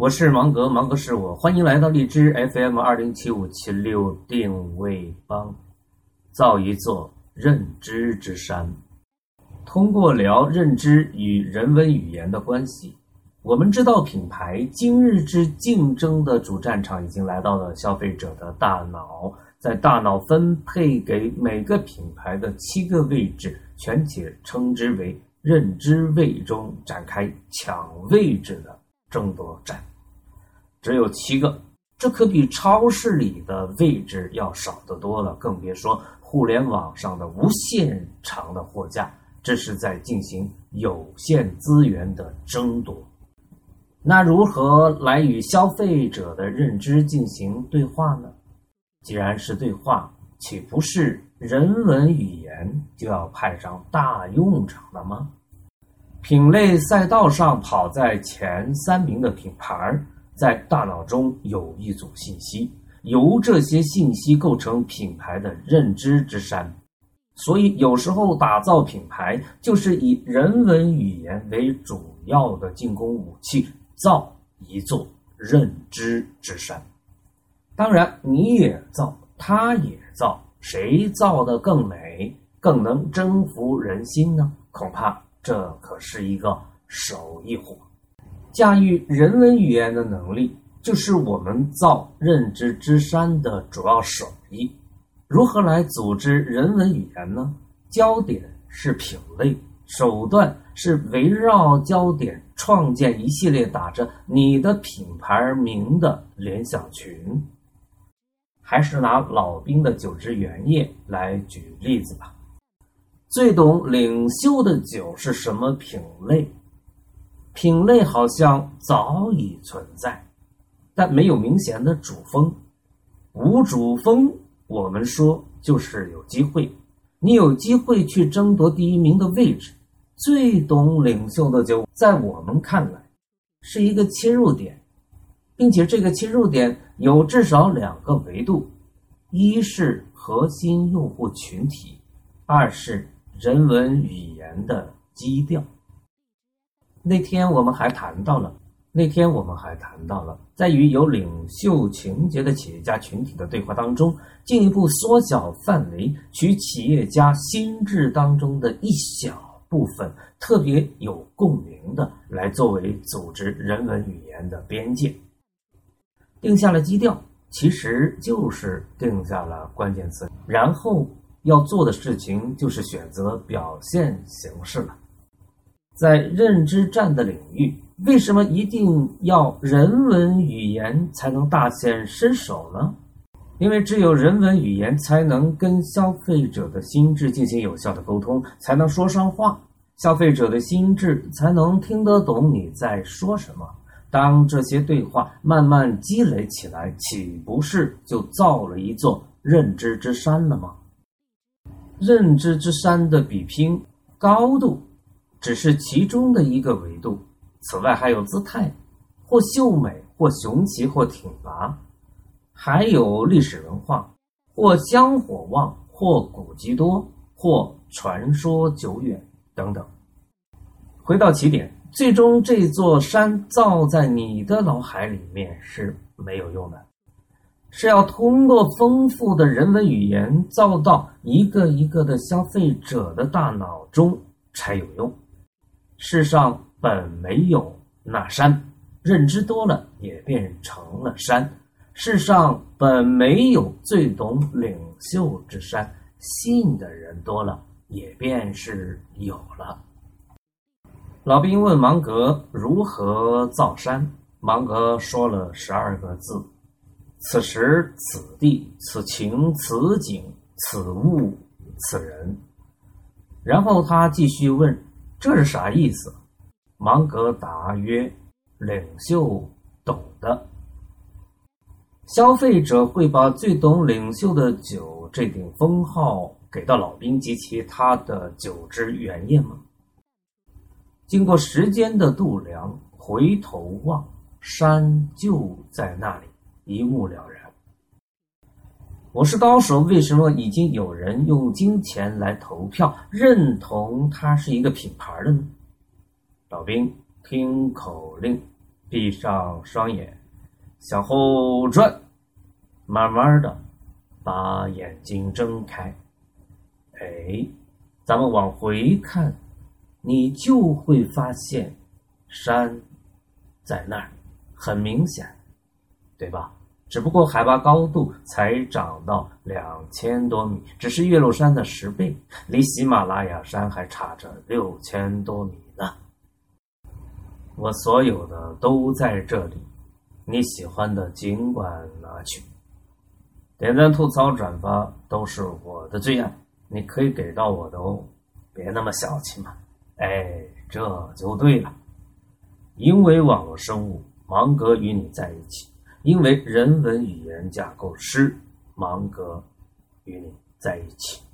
我是芒格，芒格是我，欢迎来到荔枝 FM 二零七五七六定位帮，造一座认知之山。通过聊认知与人文语言的关系，我们知道品牌今日之竞争的主战场已经来到了消费者的大脑，在大脑分配给每个品牌的七个位置，全且称之为认知位中展开抢位置的争夺战。只有七个，这可比超市里的位置要少得多了，更别说互联网上的无限长的货架。这是在进行有限资源的争夺。那如何来与消费者的认知进行对话呢？既然是对话，岂不是人文语言就要派上大用场了吗？品类赛道上跑在前三名的品牌。在大脑中有一组信息，由这些信息构成品牌的认知之山。所以，有时候打造品牌就是以人文语言为主要的进攻武器，造一座认知之山。当然，你也造，他也造，谁造的更美，更能征服人心呢？恐怕这可是一个手艺活。驾驭人文语言的能力，就是我们造认知之山的主要手艺。如何来组织人文语言呢？焦点是品类，手段是围绕焦点创建一系列打着你的品牌名的联想群。还是拿老兵的酒之原液来举例子吧。最懂领袖的酒是什么品类？品类好像早已存在，但没有明显的主峰。无主峰，我们说就是有机会，你有机会去争夺第一名的位置。最懂领袖的就，在我们看来，是一个切入点，并且这个切入点有至少两个维度：一是核心用户群体，二是人文语言的基调。那天我们还谈到了，那天我们还谈到了，在与有领袖情节的企业家群体的对话当中，进一步缩小范围，取企业家心智当中的一小部分，特别有共鸣的，来作为组织人文语言的边界，定下了基调，其实就是定下了关键词，然后要做的事情就是选择表现形式了。在认知战的领域，为什么一定要人文语言才能大显身手呢？因为只有人文语言才能跟消费者的心智进行有效的沟通，才能说上话，消费者的心智才能听得懂你在说什么。当这些对话慢慢积累起来，岂不是就造了一座认知之山了吗？认知之山的比拼高度。只是其中的一个维度，此外还有姿态，或秀美，或雄奇，或挺拔，还有历史文化，或香火旺，或古籍多，或传说久远等等。回到起点，最终这座山造在你的脑海里面是没有用的，是要通过丰富的人文语言造到一个一个的消费者的大脑中才有用。世上本没有那山，认知多了也变成了山。世上本没有最懂领袖之山，信的人多了也便是有了。老兵问芒格如何造山，芒格说了十二个字：此时此地此情此景此物此人。然后他继续问。这是啥意思？芒格答曰：“领袖懂的。消费者会把最懂领袖的酒这顶封号给到老兵及其他的酒之原液吗？经过时间的度量，回头望，山就在那里，一目了然。我是高手，为什么已经有人用金钱来投票认同它是一个品牌了呢？老兵听口令，闭上双眼，向后转，慢慢的把眼睛睁开。哎，咱们往回看，你就会发现山在那儿，很明显，对吧？只不过海拔高度才涨到两千多米，只是岳麓山的十倍，离喜马拉雅山还差着六千多米呢。我所有的都在这里，你喜欢的尽管拿去。点赞、吐槽、转发都是我的最爱，你可以给到我的哦，别那么小气嘛。哎，这就对了，因为网络生物芒格与你在一起。因为人文语言架构师芒格与你在一起。